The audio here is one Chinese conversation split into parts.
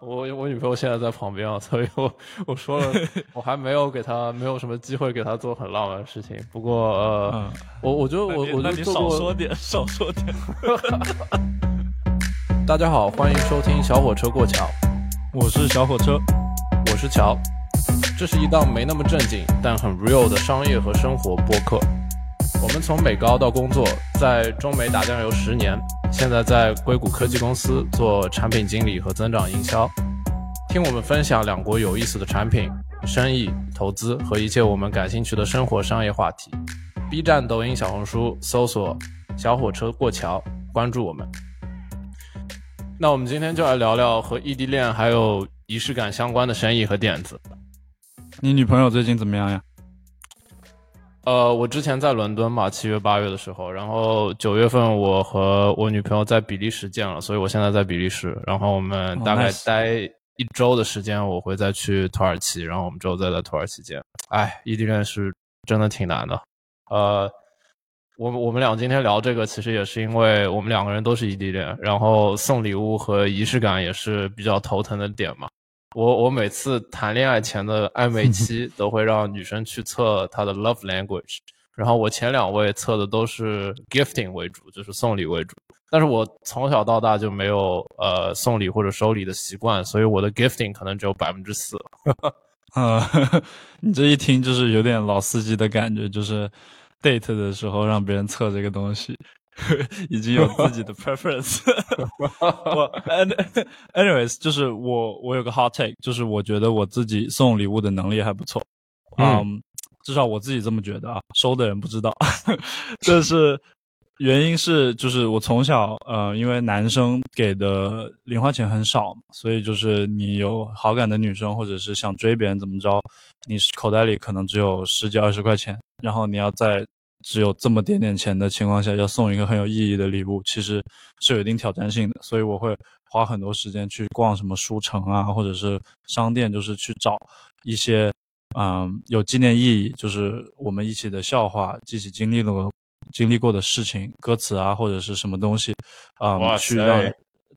我我女朋友现在在旁边啊，所以我我说了，我还没有给她没有什么机会给她做很浪漫的事情。不过呃，我我觉得我我就少说点，少说点。大家好，欢迎收听小火车过桥，我是小火车，我是乔，这是一档没那么正经但很 real 的商业和生活播客。我们从美高到工作，在中美打酱油十年。现在在硅谷科技公司做产品经理和增长营销，听我们分享两国有意思的产品、生意、投资和一切我们感兴趣的生活商业话题。B 站、抖音、小红书搜索“小火车过桥”，关注我们。那我们今天就来聊聊和异地恋还有仪式感相关的生意和点子。你女朋友最近怎么样呀？呃，我之前在伦敦嘛，七月八月的时候，然后九月份我和我女朋友在比利时见了，所以我现在在比利时，然后我们大概待一周的时间，我会再去土耳其，然后我们之后再在土耳其见。哎，异地恋是真的挺难的。呃，我我们俩今天聊这个，其实也是因为我们两个人都是异地恋，然后送礼物和仪式感也是比较头疼的点嘛。我我每次谈恋爱前的暧昧期 都会让女生去测她的 love language，然后我前两位测的都是 gifting 为主，就是送礼为主。但是我从小到大就没有呃送礼或者收礼的习惯，所以我的 gifting 可能只有百分之四。啊，你这一听就是有点老司机的感觉，就是 date 的时候让别人测这个东西。已经有自己的 preference。我 anyways 就是我我有个 hot take，就是我觉得我自己送礼物的能力还不错。嗯，至少我自己这么觉得啊，收的人不知道。这是原因是就是我从小呃，因为男生给的零花钱很少，所以就是你有好感的女生或者是想追别人怎么着，你口袋里可能只有十几二十块钱，然后你要在。只有这么点点钱的情况下，要送一个很有意义的礼物，其实是有一定挑战性的。所以我会花很多时间去逛什么书城啊，或者是商店，就是去找一些嗯有纪念意义，就是我们一起的笑话，一起经历了经历过的事情，歌词啊或者是什么东西啊，去让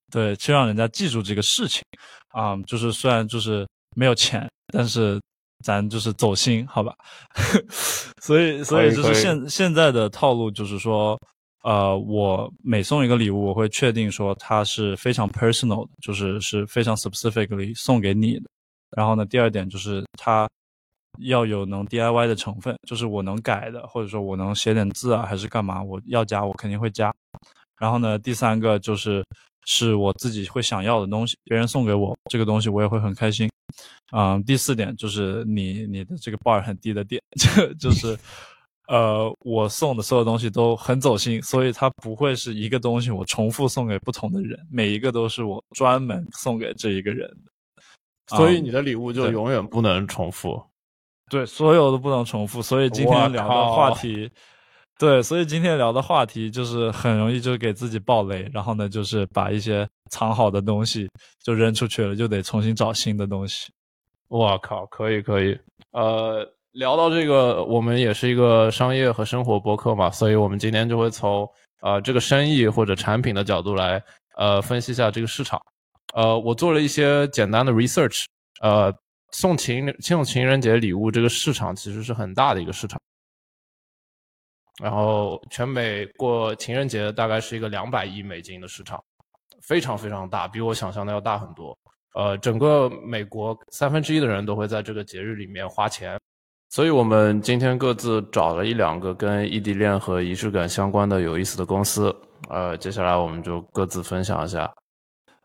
对去让人家记住这个事情啊，就是虽然就是没有钱，但是。咱就是走心，好吧？所以，所以就是现现在的套路就是说，呃，我每送一个礼物，我会确定说它是非常 personal 的，就是是非常 specifically 送给你的。然后呢，第二点就是它要有能 DIY 的成分，就是我能改的，或者说我能写点字啊，还是干嘛，我要加我肯定会加。然后呢，第三个就是是我自己会想要的东西，别人送给我这个东西，我也会很开心。嗯，第四点就是你你的这个 bar 很低的点，就就是，呃，我送的所有东西都很走心，所以它不会是一个东西我重复送给不同的人，每一个都是我专门送给这一个人的，所以你的礼物就永远不能重复，对，所有都不能重复，所以今天聊的话题，对，所以今天聊的话题就是很容易就给自己爆雷，然后呢，就是把一些藏好的东西就扔出去了，就得重新找新的东西。我靠，可以可以，呃，聊到这个，我们也是一个商业和生活博客嘛，所以我们今天就会从呃这个生意或者产品的角度来呃分析一下这个市场。呃，我做了一些简单的 research，呃，送情送情人节礼物这个市场其实是很大的一个市场，然后全美过情人节大概是一个两百亿美金的市场，非常非常大，比我想象的要大很多。呃，整个美国三分之一的人都会在这个节日里面花钱，所以我们今天各自找了一两个跟异地恋和仪式感相关的有意思的公司，呃，接下来我们就各自分享一下。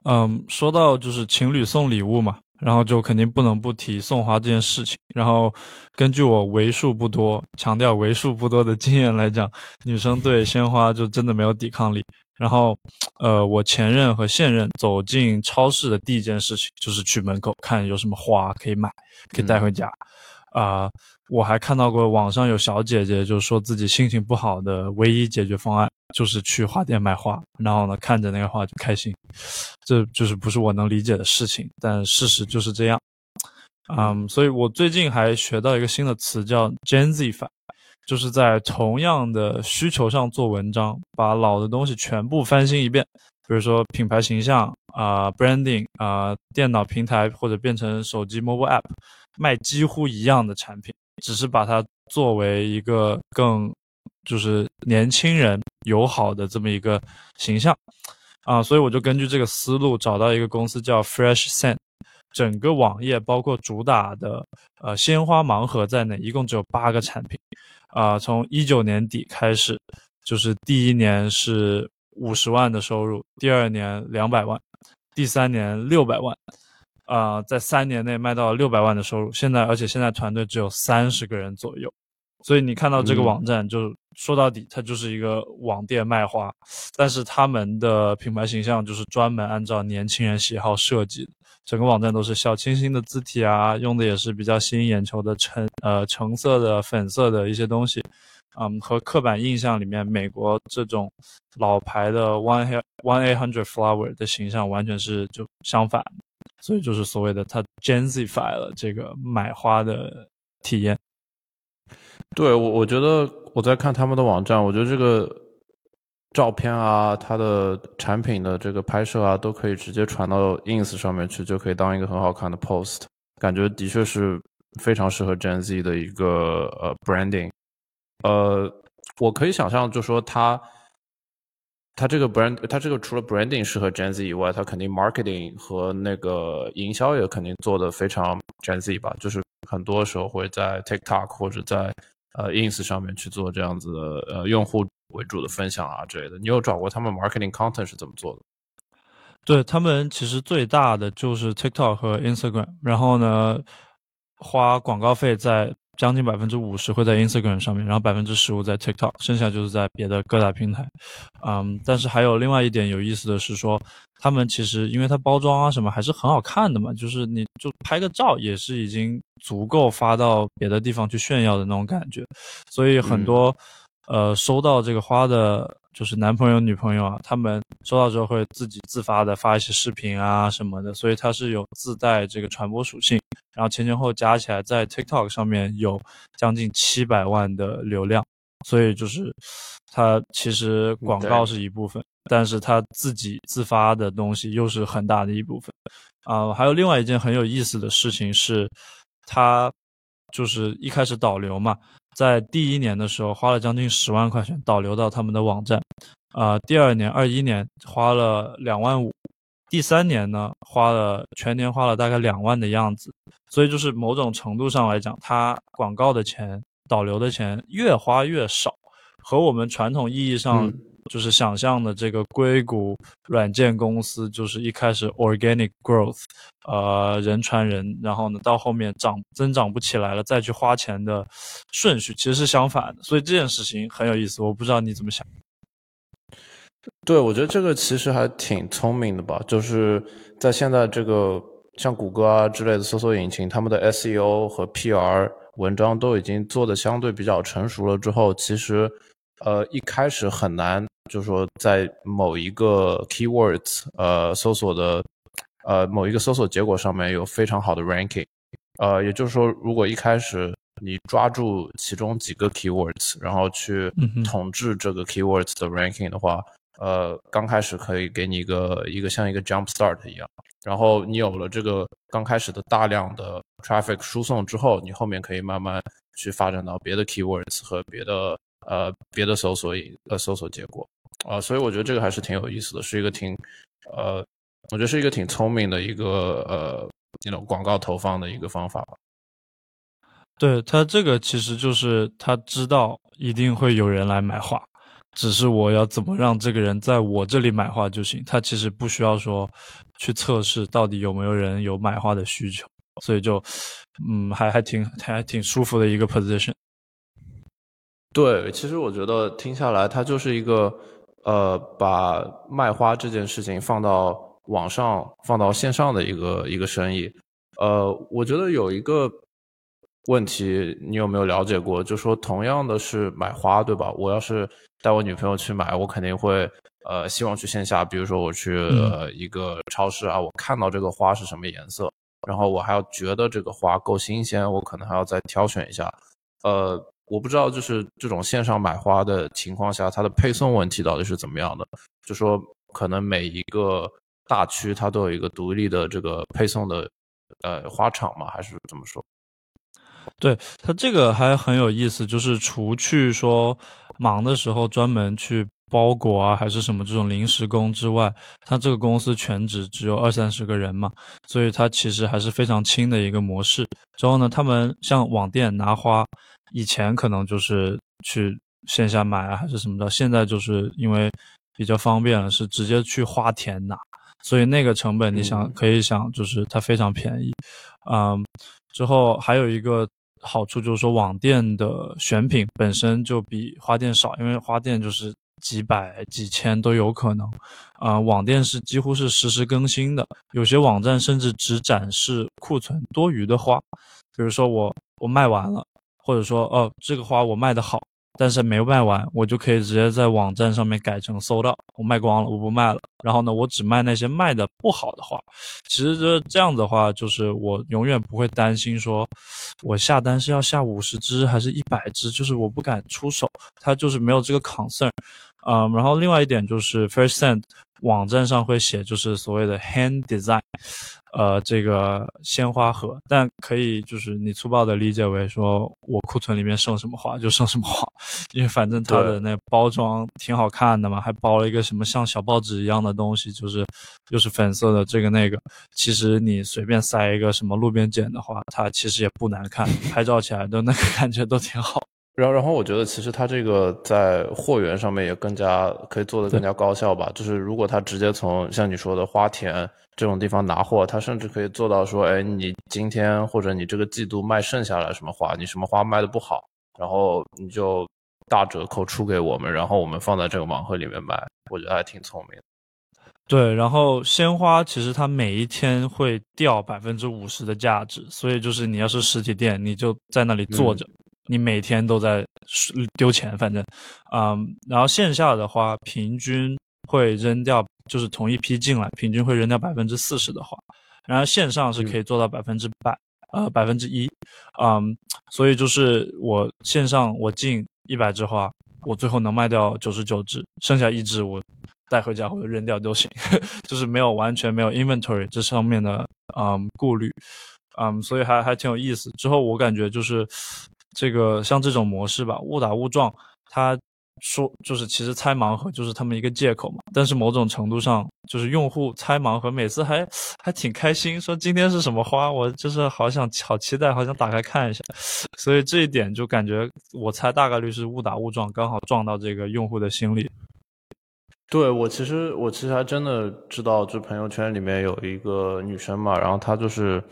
嗯，说到就是情侣送礼物嘛，然后就肯定不能不提送花这件事情。然后根据我为数不多强调为数不多的经验来讲，女生对鲜花就真的没有抵抗力。然后，呃，我前任和现任走进超市的第一件事情就是去门口看有什么花可以买，可以带回家。啊，我还看到过网上有小姐姐就说自己心情不好的唯一解决方案就是去花店买花，然后呢看着那个花就开心。这就是不是我能理解的事情，但事实就是这样。嗯，所以我最近还学到一个新的词叫 Gen Z 法。就是在同样的需求上做文章，把老的东西全部翻新一遍，比如说品牌形象啊、branding 啊、电脑平台或者变成手机 mobile app，卖几乎一样的产品，只是把它作为一个更就是年轻人友好的这么一个形象啊，所以我就根据这个思路找到一个公司叫 Fresh sent。整个网页包括主打的呃鲜花盲盒在内，一共只有八个产品，啊，从一九年底开始，就是第一年是五十万的收入，第二年两百万，第三年六百万，啊，在三年内卖到六百万的收入。现在，而且现在团队只有三十个人左右，所以你看到这个网站，就说到底，它就是一个网店卖花，但是他们的品牌形象就是专门按照年轻人喜好设计的。整个网站都是小清新的字体啊，用的也是比较吸引眼球的橙呃橙色的、粉色的一些东西，嗯，和刻板印象里面美国这种老牌的 One One Eight Hundred Flower 的形象完全是就相反，所以就是所谓的它 Gensify 了这个买花的体验。对我，我觉得我在看他们的网站，我觉得这个。照片啊，它的产品的这个拍摄啊，都可以直接传到 ins 上面去，就可以当一个很好看的 post，感觉的确是非常适合 Gen Z 的一个呃 branding。呃，我可以想象，就说它，它这个 brand，它这个除了 branding 适合 Gen Z 以外，它肯定 marketing 和那个营销也肯定做的非常 Gen Z 吧，就是很多时候会在 TikTok 或者在呃 ins 上面去做这样子的呃用户。为主的分享啊之类的，你有找过他们 marketing content 是怎么做的？对他们其实最大的就是 TikTok 和 Instagram，然后呢，花广告费在将近百分之五十会在 Instagram 上面，然后百分之十五在 TikTok，剩下就是在别的各大平台。嗯，但是还有另外一点有意思的是说，他们其实因为它包装啊什么还是很好看的嘛，就是你就拍个照也是已经足够发到别的地方去炫耀的那种感觉，所以很多。呃，收到这个花的，就是男朋友、女朋友啊，他们收到之后会自己自发的发一些视频啊什么的，所以它是有自带这个传播属性。然后前前后加起来，在 TikTok 上面有将近七百万的流量，所以就是它其实广告是一部分，但是它自己自发的东西又是很大的一部分。啊，还有另外一件很有意思的事情是，它就是一开始导流嘛。在第一年的时候花了将近十万块钱导流到他们的网站，啊，第二年二一年花了两万五，第三年呢花了全年花了大概两万的样子，所以就是某种程度上来讲，它广告的钱、导流的钱越花越少，和我们传统意义上。就是想象的这个硅谷软件公司，就是一开始 organic growth，呃，人传人，然后呢，到后面涨增长不起来了，再去花钱的顺序其实是相反的。所以这件事情很有意思，我不知道你怎么想。对，我觉得这个其实还挺聪明的吧，就是在现在这个像谷歌啊之类的搜索引擎，他们的 SEO 和 PR 文章都已经做的相对比较成熟了之后，其实呃一开始很难。就是说，在某一个 keywords 呃搜索的呃某一个搜索结果上面有非常好的 ranking，呃，也就是说，如果一开始你抓住其中几个 keywords，然后去统治这个 keywords 的 ranking 的话，呃，刚开始可以给你一个一个像一个 jump start 一样，然后你有了这个刚开始的大量的 traffic 输送之后，你后面可以慢慢去发展到别的 keywords 和别的呃别的搜索呃搜索结果。啊，所以我觉得这个还是挺有意思的，是一个挺，呃，我觉得是一个挺聪明的一个呃那种广告投放的一个方法吧。对他这个其实就是他知道一定会有人来买画，只是我要怎么让这个人在我这里买画就行。他其实不需要说去测试到底有没有人有买画的需求，所以就嗯还还挺还挺舒服的一个 position。对，其实我觉得听下来，它就是一个。呃，把卖花这件事情放到网上、放到线上的一个一个生意，呃，我觉得有一个问题，你有没有了解过？就说同样的是买花，对吧？我要是带我女朋友去买，我肯定会呃希望去线下，比如说我去呃一个超市啊，我看到这个花是什么颜色，然后我还要觉得这个花够新鲜，我可能还要再挑选一下，呃。我不知道，就是这种线上买花的情况下，它的配送问题到底是怎么样的？就说可能每一个大区它都有一个独立的这个配送的呃花场嘛，还是怎么说？对他这个还很有意思，就是除去说忙的时候专门去包裹啊，还是什么这种临时工之外，他这个公司全职只有二三十个人嘛，所以它其实还是非常轻的一个模式。之后呢，他们像网店拿花，以前可能就是去线下买啊，还是什么的，现在就是因为比较方便了，是直接去花田拿，所以那个成本你想可以想，就是它非常便宜，嗯。之后还有一个好处就是说，网店的选品本身就比花店少，因为花店就是几百几千都有可能，啊，网店是几乎是实时更新的，有些网站甚至只展示库存多余的花，比如说我我卖完了，或者说哦这个花我卖的好。但是没卖完，我就可以直接在网站上面改成搜到，我卖光了，我不卖了。然后呢，我只卖那些卖的不好的花。其实这这样的话，就是我永远不会担心说，我下单是要下五十支还是一百支，就是我不敢出手，它就是没有这个 concern。嗯，然后另外一点就是 First Send 网站上会写，就是所谓的 hand design。呃，这个鲜花盒，但可以就是你粗暴的理解为说，我库存里面剩什么花就剩什么花，因为反正它的那包装挺好看的嘛，还包了一个什么像小报纸一样的东西，就是又是粉色的这个那个。其实你随便塞一个什么路边捡的话，它其实也不难看，拍照起来的那个感觉都挺好。然后，然后我觉得其实它这个在货源上面也更加可以做得更加高效吧。就是如果它直接从像你说的花田。这种地方拿货，他甚至可以做到说，哎，你今天或者你这个季度卖剩下来什么花，你什么花卖的不好，然后你就大折扣出给我们，然后我们放在这个盲盒里面卖，我觉得还挺聪明。对，然后鲜花其实它每一天会掉百分之五十的价值，所以就是你要是实体店，你就在那里坐着，你每天都在丢钱，反正，嗯，然后线下的话，平均会扔掉。就是同一批进来，平均会扔掉百分之四十的花，然后线上是可以做到百分之百，呃，百分之一，嗯，所以就是我线上我进一百枝花，我最后能卖掉九十九支，剩下一支我带回家或者扔掉都行，就是没有完全没有 inventory 这上面的嗯顾虑，嗯，所以还还挺有意思。之后我感觉就是这个像这种模式吧，误打误撞，它。说就是其实猜盲盒就是他们一个借口嘛，但是某种程度上就是用户猜盲盒每次还还挺开心，说今天是什么花，我就是好想好期待，好想打开看一下，所以这一点就感觉我猜大概率是误打误撞，刚好撞到这个用户的心理。对我其实我其实还真的知道，就朋友圈里面有一个女生嘛，然后她就是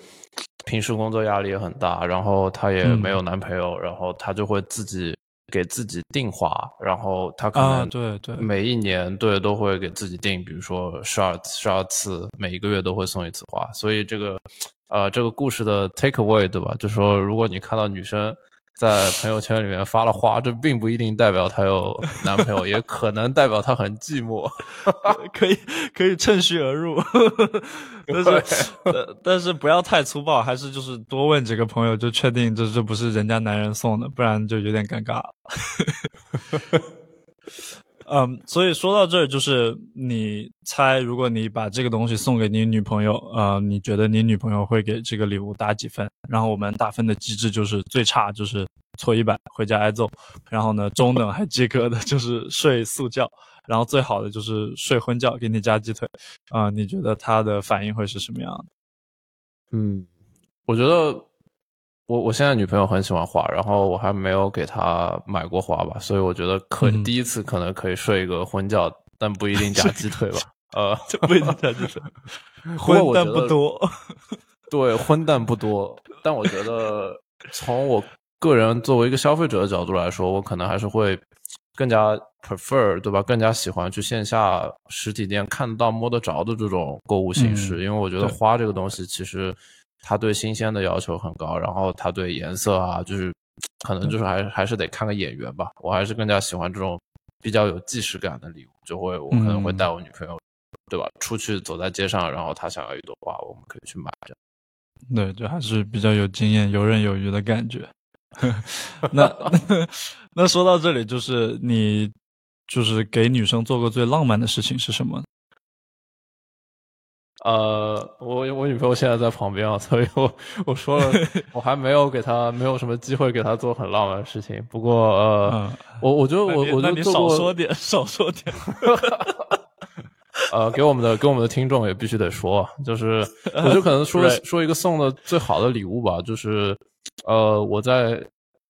平时工作压力也很大，然后她也没有男朋友，然后她就会自己。给自己订花，然后她可能对对每一年对都会给自己订，比如说十二十二次，每一个月都会送一次花。所以这个，呃，这个故事的 take away 对吧？就说如果你看到女生。在朋友圈里面发了花，这并不一定代表她有男朋友，也可能代表她很寂寞。可以可以趁虚而入，但是但是不要太粗暴，还是就是多问几个朋友，就确定这这不是人家男人送的，不然就有点尴尬了。嗯，所以说到这儿，就是你猜，如果你把这个东西送给你女朋友，呃，你觉得你女朋友会给这个礼物打几分？然后我们打分的机制就是最差就是错一百回家挨揍，然后呢中等还及格的就是睡素觉，然后最好的就是睡荤觉，给你加鸡腿。啊，你觉得她的反应会是什么样的？嗯，我觉得。我我现在女朋友很喜欢花，然后我还没有给她买过花吧，所以我觉得可第一次可能可以睡一个婚觉，但不一定夹鸡腿吧。呃，不一定夹鸡腿，荤但不多。对，荤但不多。但我觉得从我个人作为一个消费者的角度来说，我可能还是会更加 prefer，对吧？更加喜欢去线下实体店看得到、摸得着的这种购物形式，因为我觉得花这个东西其实。它对新鲜的要求很高，然后他对颜色啊，就是可能就是还还是得看个眼缘吧。我还是更加喜欢这种比较有即视感的礼物，就会我可能会带我女朋友，对吧？出去走在街上，然后她想要一朵花，我们可以去买。对，就还是比较有经验、游刃有余的感觉。那 那说到这里，就是你就是给女生做过最浪漫的事情是什么？呃，我我女朋友现在在旁边啊，所以我我说了，我还没有给她没有什么机会给她做很浪漫的事情。不过呃，我我觉得我我就少说点，少说点。呃，给我们的给我们的听众也必须得说，就是我就可能说说一个送的最好的礼物吧，就是呃，我在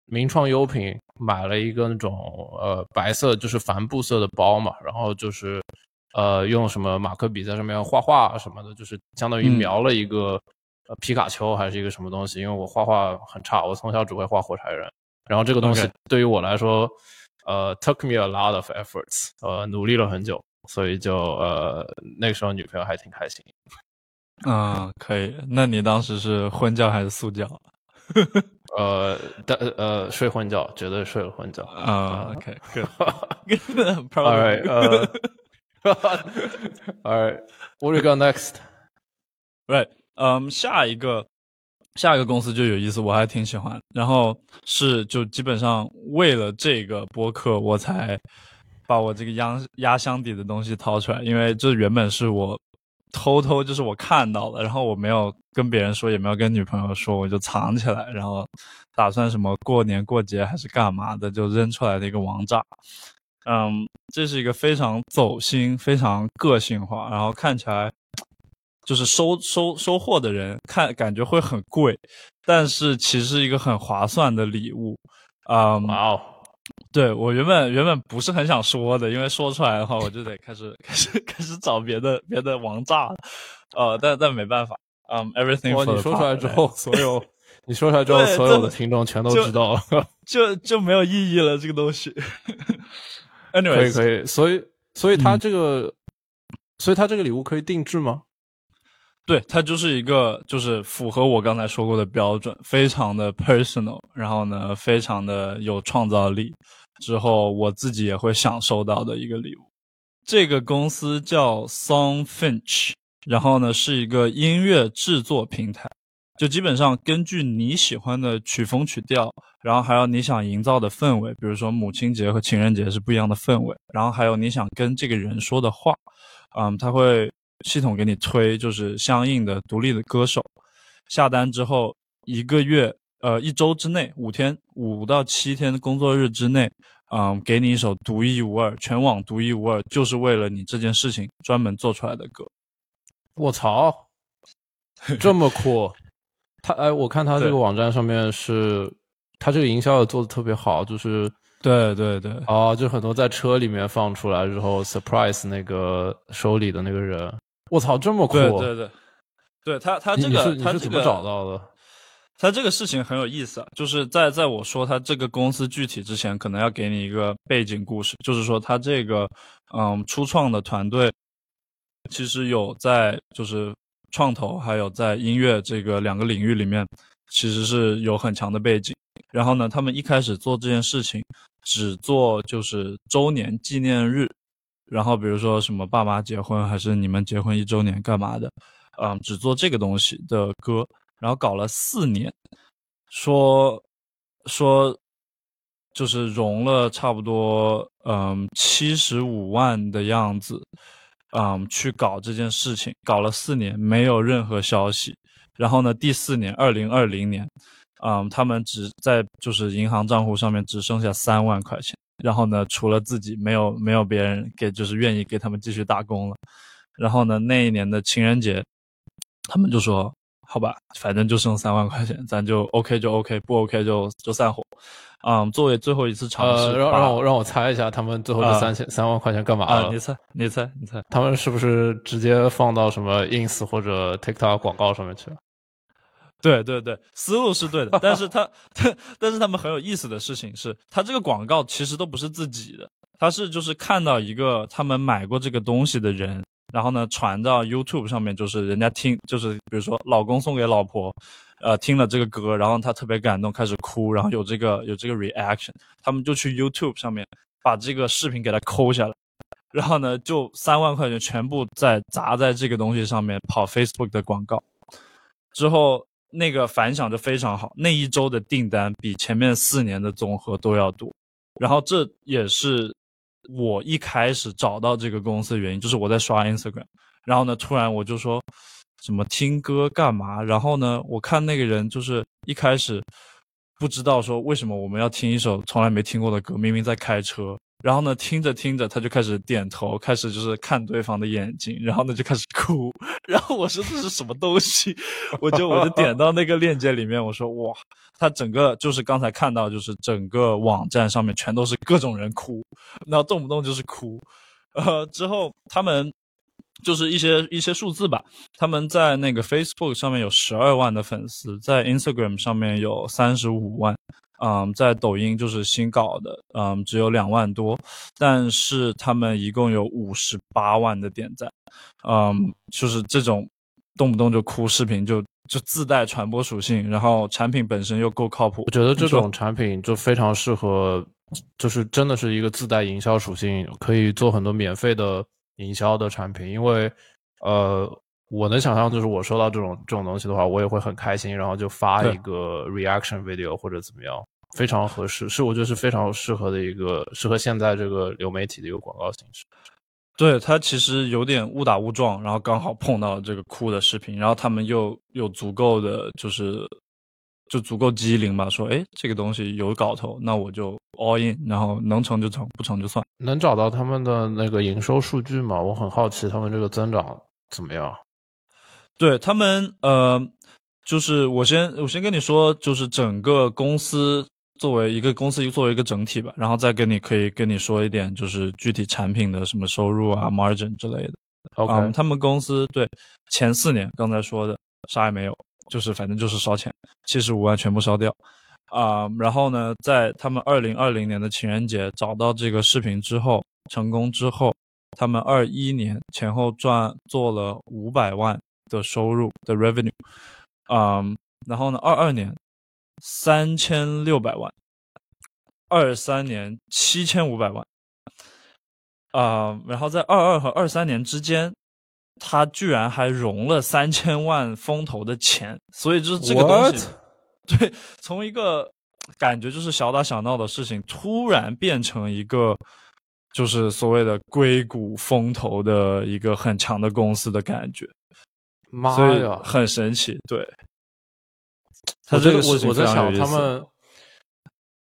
名创优品买了一个那种呃白色就是帆布色的包嘛，然后就是。呃，用什么马克笔在上面画画什么的，就是相当于描了一个呃皮卡丘还是一个什么东西。因为我画画很差，我从小只会画火柴人。然后这个东西对于我来说，呃，took me a lot of efforts，呃，努力了很久，所以就呃那个时候女朋友还挺开心。啊，可以。那你当时是婚觉还是素觉？呃，但呃睡婚觉，绝对睡了婚觉。啊，OK，All right，呃。Alright, what we got next? Right, 嗯，下一个下一个公司就有意思，我还挺喜欢。然后是就基本上为了这个播客，我才把我这个压压箱底的东西掏出来，因为这原本是我偷偷就是我看到了，然后我没有跟别人说，也没有跟女朋友说，我就藏起来，然后打算什么过年过节还是干嘛的，就扔出来的一个王炸。嗯，这是一个非常走心、非常个性化，然后看起来就是收收收货的人看感觉会很贵，但是其实一个很划算的礼物。啊，哇哦！对我原本原本不是很想说的，因为说出来的话我就得开始 开始开始找别的别的王炸了。呃，但但没办法。嗯，everything。你说出来之后，所有你说出来之后，所有的听众全都知道了，就就没有意义了。这个东西。可以可以，所以所以它这个，所以它这个礼物可以定制吗？对，它就是一个就是符合我刚才说过的标准，非常的 personal，然后呢，非常的有创造力，之后我自己也会享受到的一个礼物。这个公司叫 Song Finch，然后呢是一个音乐制作平台。就基本上根据你喜欢的曲风曲调，然后还有你想营造的氛围，比如说母亲节和情人节是不一样的氛围，然后还有你想跟这个人说的话，嗯，他会系统给你推就是相应的独立的歌手，下单之后一个月呃一周之内五天五到七天工作日之内，嗯，给你一首独一无二全网独一无二，就是为了你这件事情专门做出来的歌。我操，这么酷！他哎，我看他这个网站上面是，他这个营销也做的特别好，就是对对对，哦，就很多在车里面放出来之后，surprise 那个收礼的那个人，我操，这么酷！对对对，对他他这个他怎么找到的？他这个事情很有意思啊，就是在在我说他这个公司具体之前，可能要给你一个背景故事，就是说他这个嗯初创的团队其实有在就是。创投还有在音乐这个两个领域里面，其实是有很强的背景。然后呢，他们一开始做这件事情，只做就是周年纪念日，然后比如说什么爸妈结婚，还是你们结婚一周年干嘛的，嗯，只做这个东西的歌。然后搞了四年，说说就是融了差不多嗯七十五万的样子。嗯，去搞这件事情，搞了四年没有任何消息。然后呢，第四年，二零二零年，嗯，他们只在就是银行账户上面只剩下三万块钱。然后呢，除了自己，没有没有别人给，就是愿意给他们继续打工了。然后呢，那一年的情人节，他们就说。好吧，反正就剩三万块钱，咱就 OK 就 OK，不 OK 就就散伙。嗯，作为最后一次尝试，让让我让我猜一下，他们最后这三千三万块钱干嘛了？你猜，你猜，你猜，他们是不是直接放到什么 Ins 或者 TikTok 广告上面去了？对对对，思路是对的，但是他 但是他们很有意思的事情是，他这个广告其实都不是自己的，他是就是看到一个他们买过这个东西的人。然后呢，传到 YouTube 上面，就是人家听，就是比如说老公送给老婆，呃，听了这个歌，然后他特别感动，开始哭，然后有这个有这个 reaction，他们就去 YouTube 上面把这个视频给他抠下来，然后呢，就三万块钱全部在砸在这个东西上面跑 Facebook 的广告，之后那个反响就非常好，那一周的订单比前面四年的总和都要多，然后这也是。我一开始找到这个公司的原因，就是我在刷 Instagram，然后呢，突然我就说，什么听歌干嘛？然后呢，我看那个人就是一开始不知道说为什么我们要听一首从来没听过的歌，明明在开车。然后呢，听着听着，他就开始点头，开始就是看对方的眼睛，然后呢就开始哭。然后我说这是什么东西？我就我就点到那个链接里面，我说哇，他整个就是刚才看到，就是整个网站上面全都是各种人哭，然后动不动就是哭。呃，之后他们就是一些一些数字吧，他们在那个 Facebook 上面有十二万的粉丝，在 Instagram 上面有三十五万。嗯，在抖音就是新搞的，嗯，只有两万多，但是他们一共有五十八万的点赞，嗯，就是这种动不动就哭视频，就就自带传播属性，然后产品本身又够靠谱，我觉得这种产品就非常适合，就是真的是一个自带营销属性，可以做很多免费的营销的产品，因为，呃，我能想象，就是我收到这种这种东西的话，我也会很开心，然后就发一个 reaction video 或者怎么样。非常合适，是我觉得是非常适合的一个适合现在这个流媒体的一个广告形式。对他其实有点误打误撞，然后刚好碰到这个酷的视频，然后他们又有足够的就是就足够机灵吧，说哎这个东西有搞头，那我就 all in，然后能成就成，不成就算。能找到他们的那个营收数据吗？我很好奇他们这个增长怎么样。对他们呃，就是我先我先跟你说，就是整个公司。作为一个公司，作为一个整体吧，然后再跟你可以跟你说一点，就是具体产品的什么收入啊、margin 之类的。OK，他们公司对前四年刚才说的啥也没有，就是反正就是烧钱，七十五万全部烧掉啊。然后呢，在他们二零二零年的情人节找到这个视频之后，成功之后，他们二一年前后赚做了五百万的收入的 revenue，嗯，然后呢，二二年。三千六百万，二三年七千五百万，啊，然后在二二和二三年之间，他居然还融了三千万风投的钱，所以就是这个东西，对，从一个感觉就是小打小闹的事情，突然变成一个就是所谓的硅谷风投的一个很强的公司的感觉，妈呀，很神奇，对。他这个我我在想他们，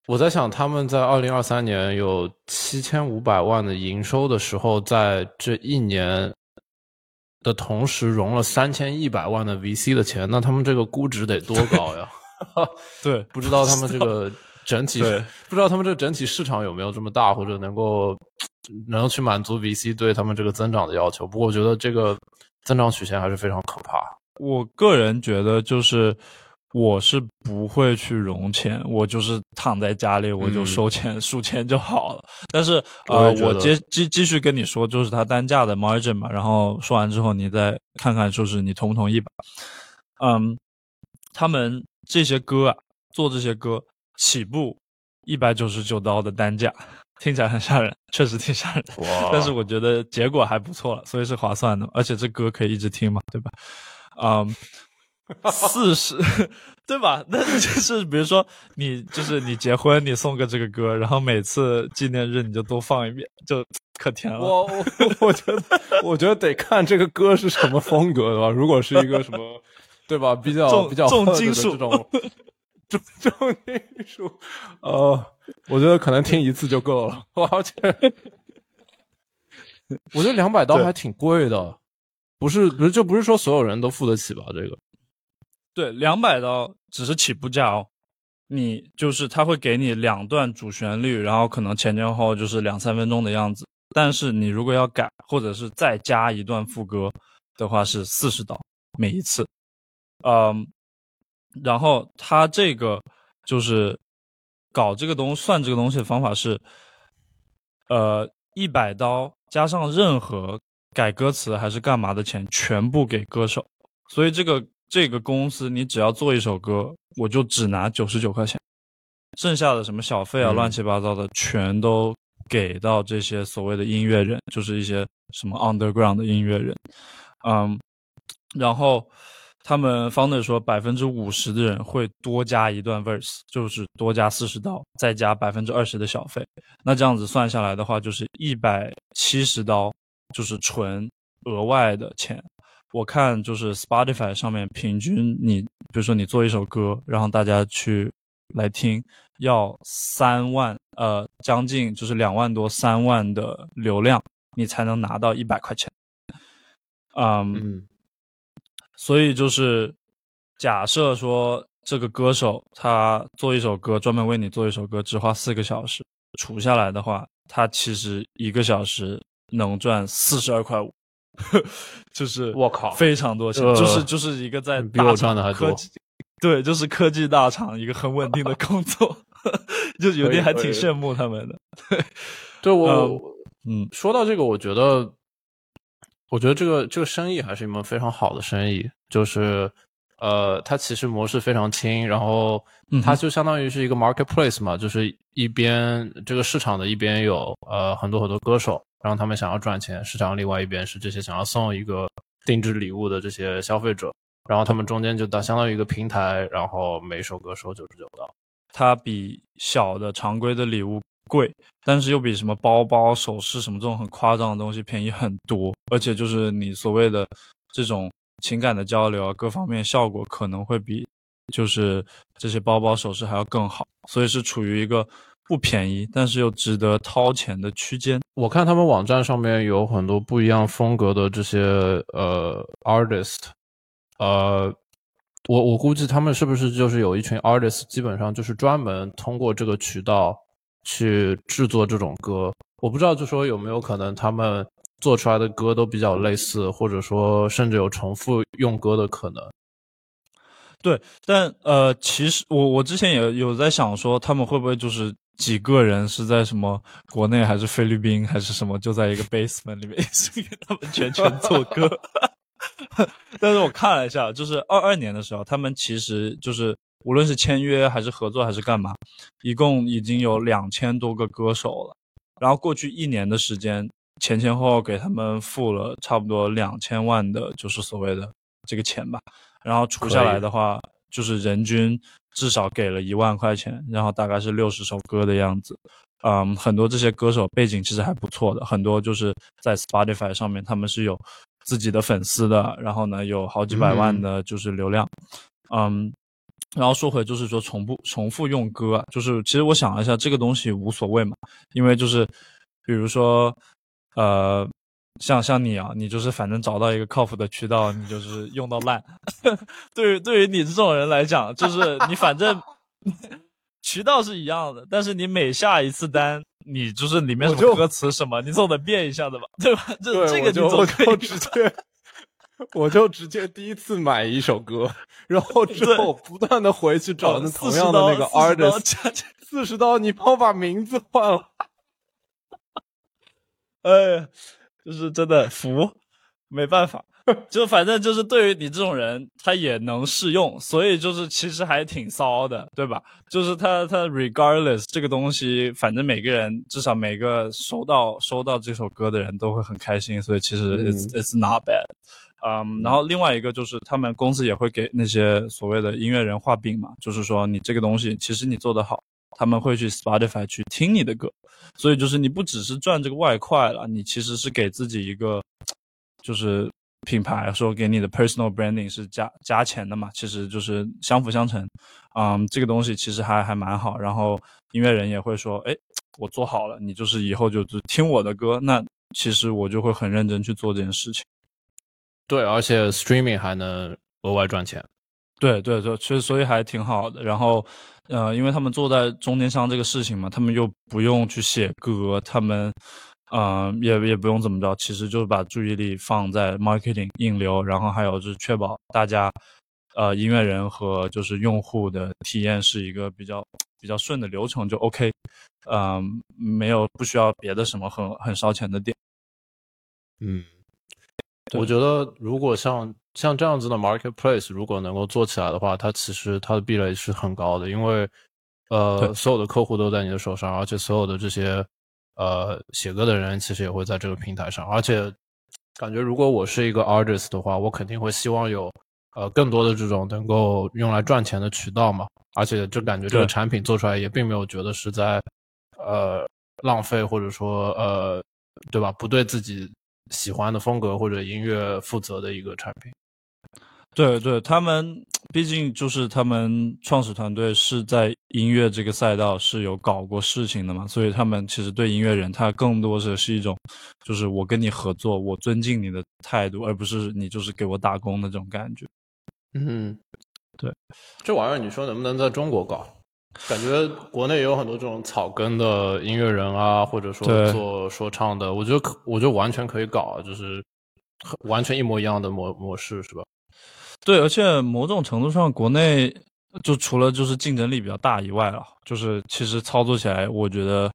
我在想他们在二零二三年有七千五百万的营收的时候，在这一年的同时融了三千一百万的 VC 的钱，那他们这个估值得多高呀？对，不知道他们这个 整体，不知道他们这个整体市场有没有这么大，或者能够能够去满足 VC 对他们这个增长的要求。不过我觉得这个增长曲线还是非常可怕。我个人觉得就是。我是不会去融钱，我就是躺在家里，我就收钱、数钱就好了。但是，呃，我接继继续跟你说，就是它单价的 margin 嘛。然后说完之后，你再看看，就是你同不同意吧？嗯，他们这些歌啊，做这些歌起步一百九十九刀的单价，听起来很吓人，确实挺吓人。哇！但是我觉得结果还不错了，所以是划算的。而且这歌可以一直听嘛，对吧？嗯。四十，对吧？那就是比如说你就是你结婚，你送个这个歌，然后每次纪念日你就多放一遍，就可甜了。我我我觉得我觉得得看这个歌是什么风格的吧。如果是一个什么，对吧？比较比较重金属这种重 重金属，呃，我觉得可能听一次就够了。而且我觉得两百刀还挺贵的，不是不是就不是说所有人都付得起吧？这个。对，两百刀只是起步价哦，你就是他会给你两段主旋律，然后可能前前后就是两三分钟的样子。但是你如果要改，或者是再加一段副歌的话，是四十刀每一次。嗯，然后他这个就是搞这个东算这个东西的方法是，呃，一百刀加上任何改歌词还是干嘛的钱，全部给歌手。所以这个。这个公司，你只要做一首歌，我就只拿九十九块钱，剩下的什么小费啊、乱七八糟的，全都给到这些所谓的音乐人，就是一些什么 underground 的音乐人。嗯，然后他们 founder 说，百分之五十的人会多加一段 verse，就是多加四十刀，再加百分之二十的小费。那这样子算下来的话，就是一百七十刀，就是纯额外的钱。我看就是 Spotify 上面平均，你比如说你做一首歌，然后大家去来听，要三万呃将近就是两万多三万的流量，你才能拿到一百块钱。嗯，所以就是假设说这个歌手他做一首歌，专门为你做一首歌，只花四个小时，除下来的话，他其实一个小时能赚四十二块五。就是我靠，非常多钱，就是就是一个在比我赚的还多，对，就是科技大厂一个很稳定的工作，就有点还挺羡慕他们的。对，对我，嗯，说到这个，我觉得，我觉得这个这个生意还是一门非常好的生意，就是呃，它其实模式非常轻，然后它就相当于是一个 marketplace 嘛，就是一边这个市场的一边有呃很多很多歌手。然后他们想要赚钱，市场另外一边是这些想要送一个定制礼物的这些消费者，然后他们中间就当相当于一个平台，然后每首歌收九十九刀。它比小的常规的礼物贵，但是又比什么包包、首饰什么这种很夸张的东西便宜很多，而且就是你所谓的这种情感的交流啊，各方面效果可能会比就是这些包包、首饰还要更好，所以是处于一个。不便宜，但是又值得掏钱的区间。我看他们网站上面有很多不一样风格的这些呃 artist，呃，我我估计他们是不是就是有一群 artist，基本上就是专门通过这个渠道去制作这种歌。我不知道就说有没有可能他们做出来的歌都比较类似，或者说甚至有重复用歌的可能。对，但呃，其实我我之前也有在想说，他们会不会就是。几个人是在什么国内还是菲律宾还是什么，就在一个 basement 里面，是给他们全权做歌。但是我看了一下，就是二二年的时候，他们其实就是无论是签约还是合作还是干嘛，一共已经有两千多个歌手了。然后过去一年的时间，前前后后给他们付了差不多两千万的，就是所谓的这个钱吧。然后除下来的话，就是人均。至少给了一万块钱，然后大概是六十首歌的样子，嗯，很多这些歌手背景其实还不错的，很多就是在 Spotify 上面他们是有自己的粉丝的，然后呢有好几百万的就是流量，嗯，然后说回就是说重复重复用歌，就是其实我想了一下这个东西无所谓嘛，因为就是比如说呃。像像你啊，你就是反正找到一个靠谱的渠道，你就是用到烂。对于对于你这种人来讲，就是你反正 渠道是一样的，但是你每下一次单，你就是里面什么歌词什么，你总得变一下的吧，对吧？这这个就总可以直接，我就直接第一次买一首歌，然后之后不断的回去找那同样的那个 artist，四十刀，你帮我把名字换了。哎。就是真的服，没办法，就反正就是对于你这种人，他也能适用，所以就是其实还挺骚的，对吧？就是他他 regardless 这个东西，反正每个人至少每个收到收到这首歌的人都会很开心，所以其实 it's it's not bad，嗯，然后另外一个就是他们公司也会给那些所谓的音乐人画饼嘛，就是说你这个东西其实你做得好。他们会去 Spotify 去听你的歌，所以就是你不只是赚这个外快了，你其实是给自己一个就是品牌，说给你的 personal branding 是加加钱的嘛，其实就是相辅相成。嗯，这个东西其实还还蛮好。然后音乐人也会说，哎，我做好了，你就是以后就只听我的歌，那其实我就会很认真去做这件事情。对，而且 streaming 还能额外赚钱。对对对，其实所以还挺好的。然后。呃，因为他们做在中间商这个事情嘛，他们又不用去写歌，他们，嗯，也也不用怎么着，其实就是把注意力放在 marketing 引流，然后还有就是确保大家，呃，音乐人和就是用户的体验是一个比较比较顺的流程就 OK，嗯，没有不需要别的什么很很烧钱的点。嗯，我觉得如果像。像这样子的 marketplace，如果能够做起来的话，它其实它的壁垒是很高的，因为，呃，所有的客户都在你的手上，而且所有的这些，呃，写歌的人其实也会在这个平台上，而且，感觉如果我是一个 artist 的话，我肯定会希望有，呃，更多的这种能够用来赚钱的渠道嘛，而且就感觉这个产品做出来也并没有觉得是在，呃，浪费或者说，呃，对吧？不对自己喜欢的风格或者音乐负责的一个产品。对对，他们毕竟就是他们创始团队是在音乐这个赛道是有搞过事情的嘛，所以他们其实对音乐人，他更多的是一种，就是我跟你合作，我尊敬你的态度，而不是你就是给我打工的这种感觉。嗯，对，这玩意儿你说能不能在中国搞？感觉国内也有很多这种草根的音乐人啊，或者说做说唱的，我觉得可，我觉得完全可以搞，就是完全一模一样的模模式，是吧？对，而且某种程度上，国内就除了就是竞争力比较大以外啊，就是其实操作起来，我觉得，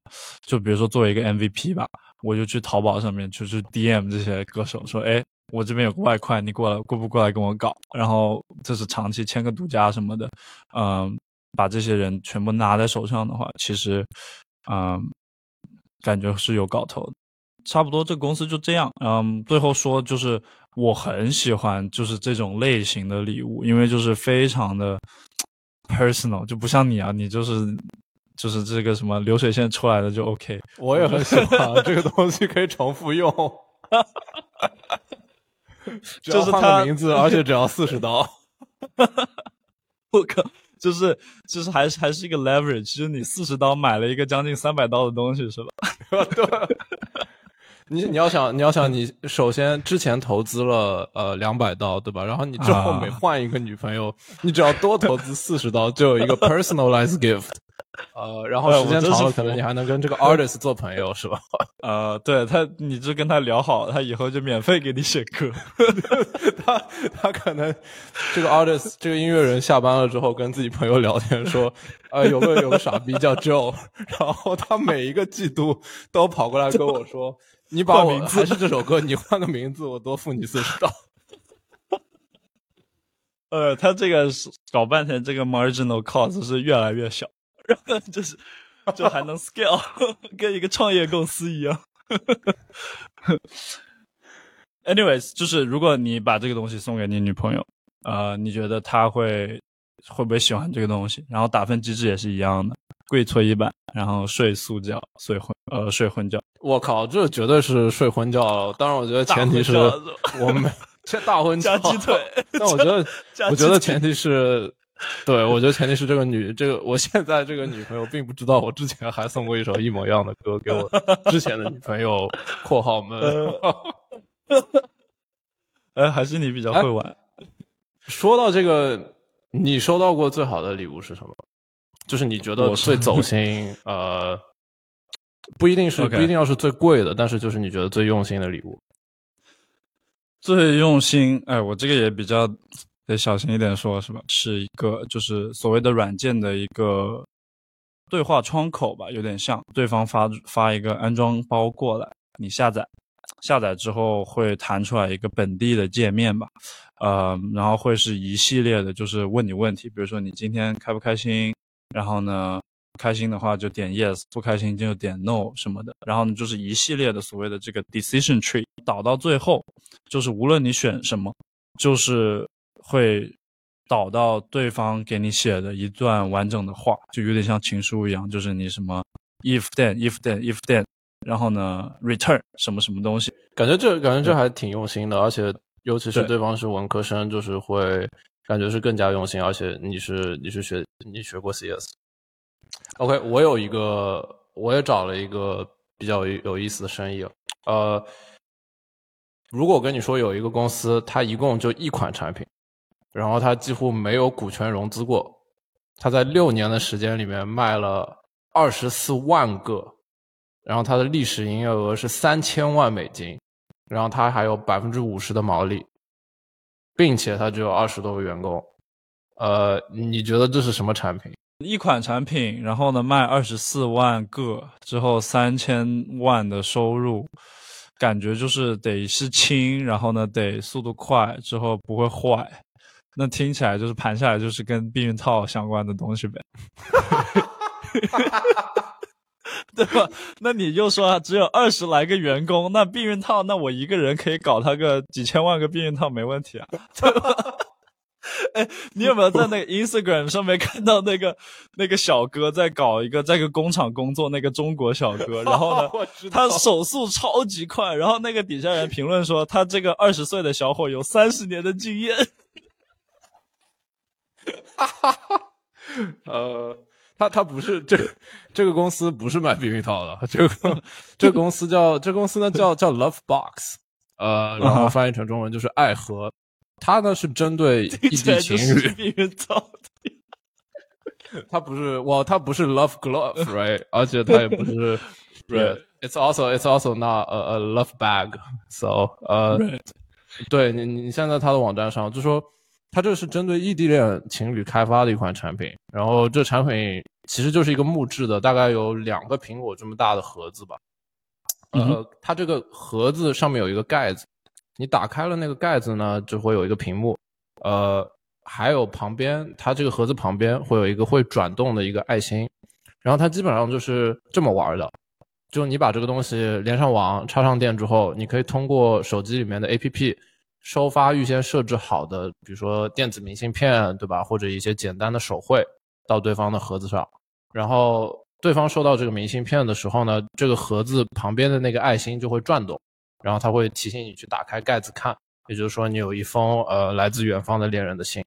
就比如说作为一个 MVP 吧，我就去淘宝上面就是 DM 这些歌手说，哎，我这边有个外快，你过来过不过来跟我搞？然后这是长期签个独家什么的，嗯，把这些人全部拿在手上的话，其实，嗯，感觉是有搞头的。差不多这公司就这样，嗯，最后说就是。我很喜欢就是这种类型的礼物，因为就是非常的 personal，就不像你啊，你就是就是这个什么流水线出来的就 OK。我也很喜欢这个东西，可以重复用，就是它名字，而且只要四十刀。我靠，就是就是还是还是一个 leverage，就是你四十刀买了一个将近三百刀的东西，是吧？对。你你要想你要想你首先之前投资了呃两百刀对吧？然后你之后每换一个女朋友，你只要多投资四十刀，就有一个 personalized gift。呃，然后时间长了，可能你还能跟这个 artist 做朋友，是吧？呃，对他，你就跟他聊好，他以后就免费给你写歌。他他可能这个 artist 这个音乐人下班了之后跟自己朋友聊天说，呃，有个有个傻逼叫 Joe，然后他每一个季度都跑过来跟我说。你把我还是这首歌，你换个名字，我多付你四十刀。呃，他这个是搞半天，这个 marginal cost 是越来越小，然后就是就还能 scale，跟一个创业公司一样。Anyways，就是如果你把这个东西送给你女朋友，呃，你觉得她会会不会喜欢这个东西？然后打分机制也是一样的。跪搓衣板，然后睡素觉，睡昏呃睡昏觉。我靠，这绝对是睡昏觉了。当然，我觉得前提是我们 这大昏加鸡腿。但我觉得，我觉得前提是，对我觉得前提是这个女这个我现在这个女朋友并不知道我之前还送过一首一模一样的歌给我之前的女朋友（括号们）。哎，还是你比较会玩。说到这个，你收到过最好的礼物是什么？就是你觉得最走心，呃，不一定是不一定要是最贵的，但是就是你觉得最用心的礼物。最用心，哎，我这个也比较得小心一点说，是吧？是一个就是所谓的软件的一个对话窗口吧，有点像对方发发一个安装包过来，你下载，下载之后会弹出来一个本地的界面吧，呃，然后会是一系列的，就是问你问题，比如说你今天开不开心。然后呢，开心的话就点 yes，不开心就点 no 什么的。然后呢，就是一系列的所谓的这个 decision tree 导到最后，就是无论你选什么，就是会导到对方给你写的一段完整的话，就有点像情书一样，就是你什么 if then if then if then，然后呢 return 什么什么东西，感觉这感觉这还挺用心的，而且尤其是对方是文科生，就是会。感觉是更加用心，而且你是你是学你学过 CS，OK，我有一个，我也找了一个比较有意思的生意，呃，如果跟你说有一个公司，它一共就一款产品，然后它几乎没有股权融资过，它在六年的时间里面卖了二十四万个，然后它的历史营业额是三千万美金，然后它还有百分之五十的毛利。并且它只有二十多个员工，呃，你觉得这是什么产品？一款产品，然后呢卖二十四万个之后三千万的收入，感觉就是得是轻，然后呢得速度快，之后不会坏。那听起来就是盘下来就是跟避孕套相关的东西呗。对吧？那你就说只有二十来个员工，那避孕套，那我一个人可以搞他个几千万个避孕套没问题啊，对吧？哎，你有没有在那个 Instagram 上面看到那个那个小哥在搞一个在个工厂工作那个中国小哥，然后呢，他手速超级快，然后那个底下人评论说他这个二十岁的小伙有三十年的经验。哈哈哈，呃，他他不是这个这个公司不是卖避孕套的，这个这个公司叫这公司呢叫叫 Love Box，呃，然后翻译成中文就是爱盒。它呢是针对异地情侣避孕套，他不是哇，它不是 Love Glove，right？而且它也不是，right？It's also it's also not a a love bag，so 呃，对你你现在它的网站上就说。它这是针对异地恋情侣开发的一款产品，然后这产品其实就是一个木质的，大概有两个苹果这么大的盒子吧。呃，它这个盒子上面有一个盖子，你打开了那个盖子呢，就会有一个屏幕。呃，还有旁边，它这个盒子旁边会有一个会转动的一个爱心。然后它基本上就是这么玩的，就你把这个东西连上网、插上电之后，你可以通过手机里面的 APP。收发预先设置好的，比如说电子明信片，对吧？或者一些简单的手绘到对方的盒子上，然后对方收到这个明信片的时候呢，这个盒子旁边的那个爱心就会转动，然后它会提醒你去打开盖子看，也就是说你有一封呃来自远方的恋人的信，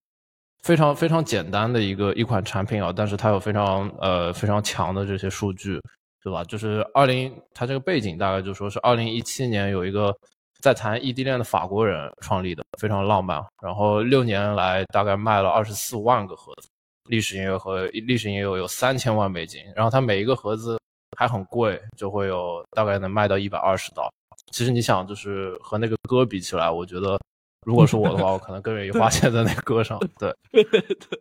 非常非常简单的一个一款产品啊，但是它有非常呃非常强的这些数据，对吧？就是二零，它这个背景大概就说是二零一七年有一个。在谈异地恋的法国人创立的，非常浪漫。然后六年来大概卖了二十四万个盒子，历史音乐盒历史营业额有三千万美金。然后它每一个盒子还很贵，就会有大概能卖到一百二十刀。其实你想，就是和那个歌比起来，我觉得如果是我的话，我可能更愿意花钱在那个歌上。对 对对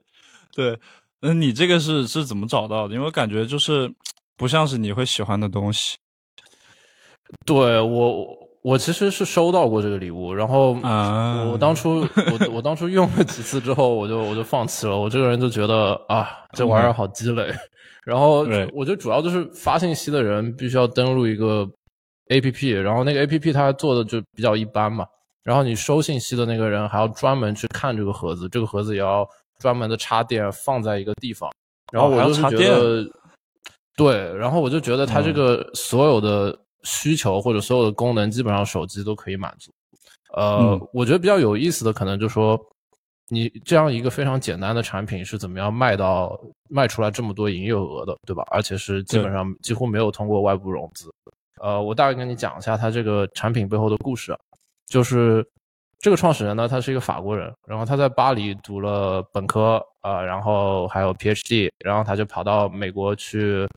对，那你这个是是怎么找到的？因为我感觉就是不像是你会喜欢的东西。对我。我其实是收到过这个礼物，然后我当初我 我当初用了几次之后，我就我就放弃了。我这个人就觉得啊，这玩意儿好鸡肋。然后我觉得主要就是发信息的人必须要登录一个 A P P，然后那个 A P P 它做的就比较一般嘛。然后你收信息的那个人还要专门去看这个盒子，这个盒子也要专门的插电放在一个地方。然后我就是觉得，对，然后我就觉得它这个所有的。需求或者所有的功能，基本上手机都可以满足。呃，我觉得比较有意思的，可能就说你这样一个非常简单的产品是怎么样卖到卖出来这么多营业额的，对吧？而且是基本上几乎没有通过外部融资。呃，我大概跟你讲一下它这个产品背后的故事。就是这个创始人呢，他是一个法国人，然后他在巴黎读了本科，呃，然后还有 PhD，然后他就跑到美国去。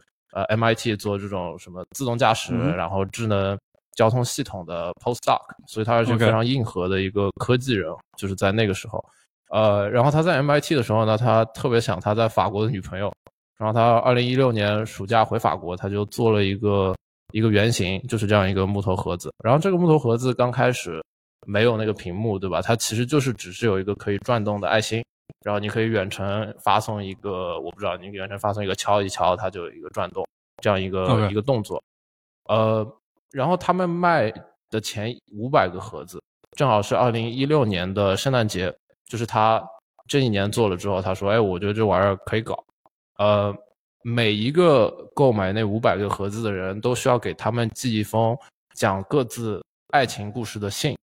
呃，MIT 做这种什么自动驾驶，然后智能交通系统的 postdoc，所以他是非常硬核的一个科技人。就是在那个时候，呃，然后他在 MIT 的时候呢，他特别想他在法国的女朋友，然后他二零一六年暑假回法国，他就做了一个一个原型，就是这样一个木头盒子。然后这个木头盒子刚开始没有那个屏幕，对吧？它其实就是只是有一个可以转动的爱心。然后你可以远程发送一个，我不知道你远程发送一个敲一敲，它就有一个转动这样一个一个动作。呃，然后他们卖的前五百个盒子，正好是二零一六年的圣诞节，就是他这一年做了之后，他说：“哎，我觉得这玩意儿可以搞。”呃，每一个购买那五百个盒子的人都需要给他们寄一封讲各自爱情故事的信，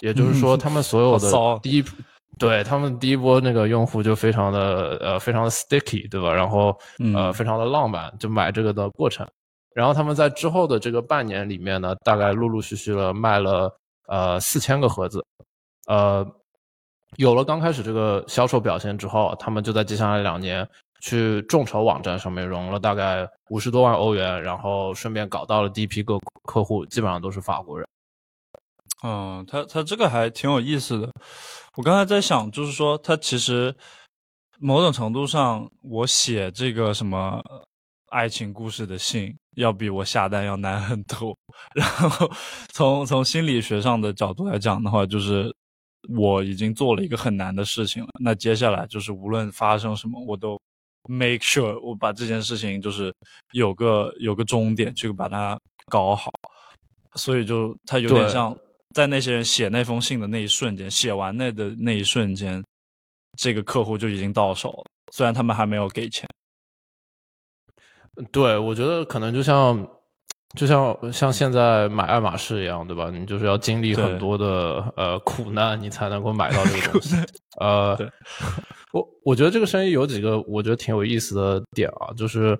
也就是说，他们所有的第一。对他们第一波那个用户就非常的呃非常的 sticky，对吧？然后呃非常的浪漫，就买这个的过程。然后他们在之后的这个半年里面呢，大概陆陆续续的卖了呃四千个盒子。呃，有了刚开始这个销售表现之后，他们就在接下来两年去众筹网站上面融了大概五十多万欧元，然后顺便搞到了第一批个客户，基本上都是法国人。嗯，他他这个还挺有意思的。我刚才在想，就是说，它其实某种程度上，我写这个什么爱情故事的信，要比我下单要难很多。然后从从心理学上的角度来讲的话，就是我已经做了一个很难的事情了。那接下来就是无论发生什么，我都 make sure 我把这件事情就是有个有个终点去把它搞好。所以就它有点像。在那些人写那封信的那一瞬间，写完那的那一瞬间，这个客户就已经到手了，虽然他们还没有给钱。对，我觉得可能就像，就像像现在买爱马仕一样，对吧？你就是要经历很多的呃苦难，你才能够买到这个东西。呃，我我觉得这个生意有几个我觉得挺有意思的点啊，就是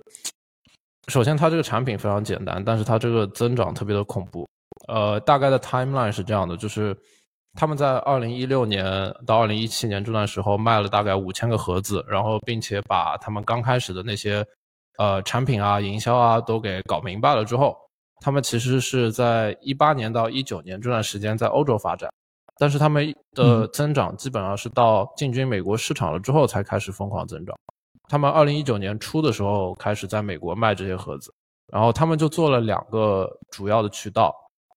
首先它这个产品非常简单，但是它这个增长特别的恐怖。呃，大概的 timeline 是这样的，就是他们在二零一六年到二零一七年这段时候卖了大概五千个盒子，然后并且把他们刚开始的那些。呃，产品啊，营销啊，都给搞明白了之后，他们其实是在一八年到一九年这段时间在欧洲发展，但是他们的增长基本上是到进军美国市场了之后才开始疯狂增长。他们二零一九年初的时候开始在美国卖这些盒子，然后他们就做了两个主要的渠道，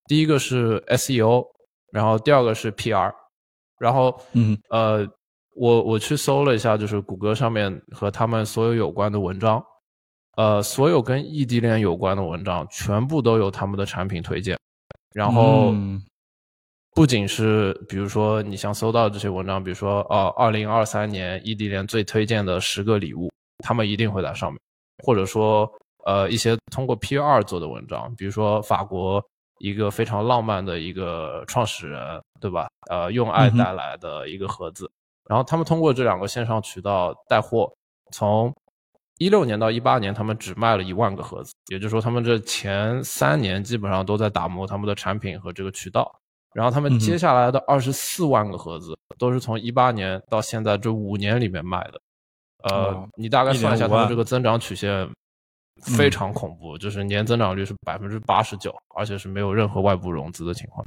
第一个是 SEO，然后第二个是 PR，然后嗯呃，我我去搜了一下，就是谷歌上面和他们所有有关的文章。呃，所有跟异地恋有关的文章，全部都有他们的产品推荐。然后，不仅是比如说你像搜到这些文章，比如说呃，二零二三年异地恋最推荐的十个礼物，他们一定会在上面。或者说，呃，一些通过 P R 做的文章，比如说法国一个非常浪漫的一个创始人，对吧？呃，用爱带来的一个盒子。然后他们通过这两个线上渠道带货，从。一六年到一八年，他们只卖了一万个盒子，也就是说，他们这前三年基本上都在打磨他们的产品和这个渠道。然后，他们接下来的二十四万个盒子都是从一八年到现在这五年里面卖的。呃，你大概算一下，他们这个增长曲线非常恐怖，就是年增长率是百分之八十九，而且是没有任何外部融资的情况。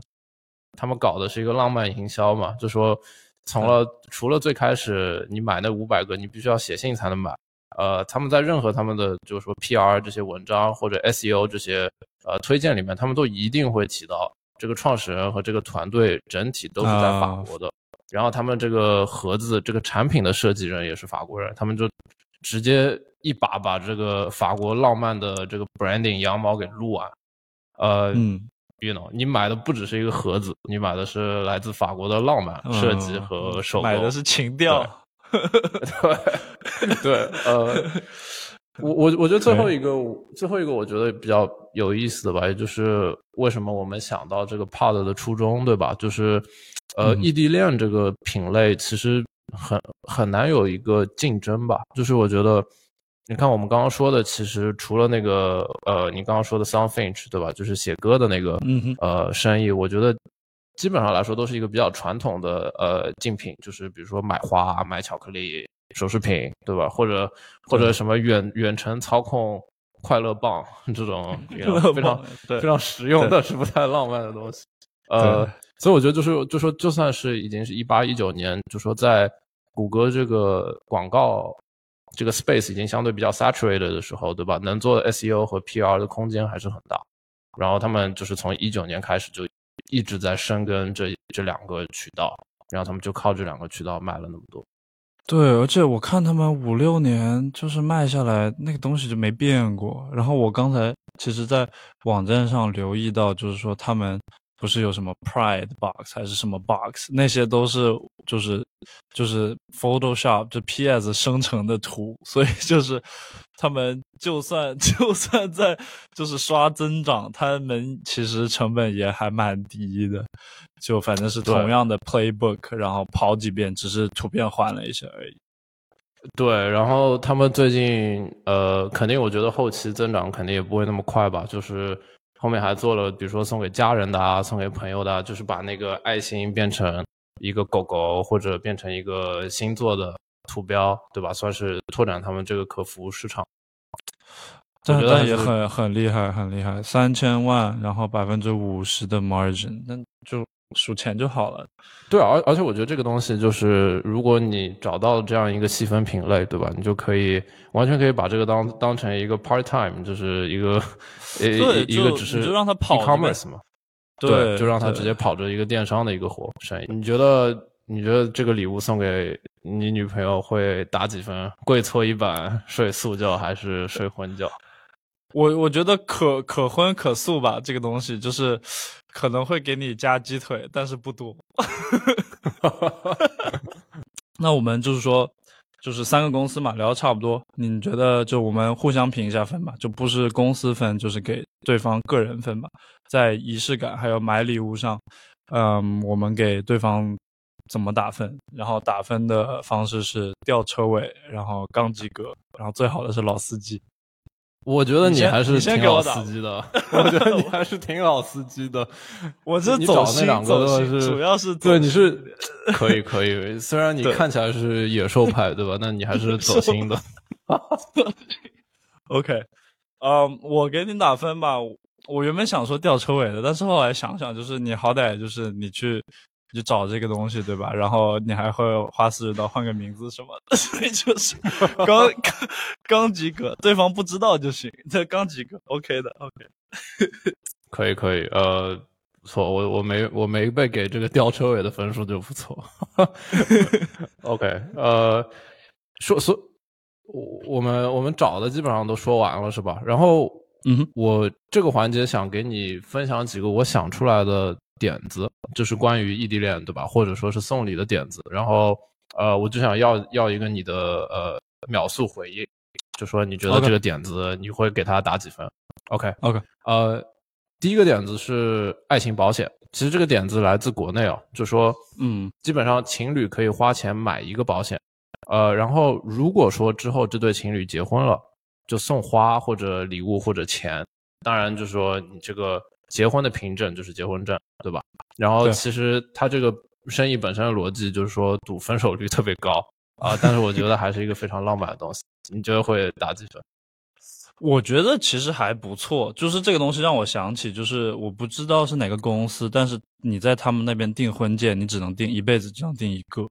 他们搞的是一个浪漫营销嘛，就说从了除了最开始你买那五百个，你必须要写信才能买。呃，他们在任何他们的就是说 PR 这些文章或者 SEO 这些呃推荐里面，他们都一定会提到这个创始人和这个团队整体都是在法国的。然后他们这个盒子这个产品的设计人也是法国人，他们就直接一把把这个法国浪漫的这个 branding 羊毛给撸完。呃，嗯，you know，你买的不只是一个盒子，你买的是来自法国的浪漫设计和手工，买的是情调。对 对，呃，我我我觉得最后一个最后一个我觉得比较有意思的吧，也就是为什么我们想到这个 Pod 的初衷，对吧？就是呃，异地恋这个品类其实很很难有一个竞争吧。就是我觉得，你看我们刚刚说的，其实除了那个呃，你刚刚说的 Soundfinch，对吧？就是写歌的那个呃生意，我觉得。基本上来说都是一个比较传统的呃竞品，就是比如说买花、买巧克力、首饰品，对吧？或者或者什么远远程操控快乐棒这种 非常非常实用但是不太浪漫的东西。呃，所以我觉得就是就说就算是已经是一八一九年，就说在谷歌这个广告这个 space 已经相对比较 saturated 的时候，对吧？能做 SEO 和 PR 的空间还是很大。然后他们就是从一九年开始就。一直在深耕这这两个渠道，然后他们就靠这两个渠道卖了那么多。对，而且我看他们五六年就是卖下来那个东西就没变过。然后我刚才其实，在网站上留意到，就是说他们。不是有什么 Pride Box 还是什么 Box，那些都是就是就是 Photoshop 就 PS 生成的图，所以就是他们就算 就算在就是刷增长，他们其实成本也还蛮低的，就反正是同样的 Playbook，然后跑几遍，只是图片换了一下而已。对，然后他们最近呃，肯定我觉得后期增长肯定也不会那么快吧，就是。后面还做了，比如说送给家人的啊，送给朋友的，就是把那个爱心变成一个狗狗，或者变成一个星座的图标，对吧？算是拓展他们这个可服务市场。我觉得也很很厉害，很厉害，三千万，然后百分之五十的 margin，那就。数钱就好了，对，而而且我觉得这个东西就是，如果你找到这样一个细分品类，对吧？你就可以完全可以把这个当当成一个 part time，就是一个 一一个只是就让他跑 e-commerce 嘛，对，就让他直接跑着一个电商的一个活生意。你觉得你觉得这个礼物送给你女朋友会打几分？跪搓衣板睡素觉还是睡 荤觉？我我觉得可可荤可素吧，这个东西就是可能会给你加鸡腿，但是不多。那我们就是说，就是三个公司嘛，聊的差不多。你觉得就我们互相评一下分吧，就不是公司分，就是给对方个人分吧。在仪式感还有买礼物上，嗯，我们给对方怎么打分？然后打分的方式是吊车尾，然后刚及格，然后最好的是老司机。我觉得你还是挺老司机的，我觉得 你还是挺老司机的。我这走心，走心，主要是对你是可以可以，虽然你看起来是野兽派，对吧？那你还是走心的。OK，呃，我给你打分吧。我原本想说吊车尾的，但是后来想想，就是你好歹就是你去。就找这个东西，对吧？然后你还会花四十刀换个名字什么的，所以就是 刚刚刚及格，对方不知道就行。这刚及格，OK 的，OK。可以可以，呃，不错，我我没我没被给这个吊车尾的分数就不错。OK，呃，说说，我我们我们找的基本上都说完了是吧？然后，嗯，我这个环节想给你分享几个我想出来的。点子就是关于异地恋，对吧？或者说是送礼的点子。然后，呃，我就想要要一个你的呃秒速回应，就说你觉得这个点子你会给他打几分？OK，OK。呃，第一个点子是爱情保险。其实这个点子来自国内哦，就说，嗯，基本上情侣可以花钱买一个保险，呃，然后如果说之后这对情侣结婚了，就送花或者礼物或者钱。当然，就是说你这个。结婚的凭证就是结婚证，对吧？然后其实他这个生意本身的逻辑就是说赌分手率特别高啊，但是我觉得还是一个非常浪漫的东西。你觉得会打几分？我觉得其实还不错，就是这个东西让我想起，就是我不知道是哪个公司，但是你在他们那边订婚戒，你只能订一辈子，只能订一个。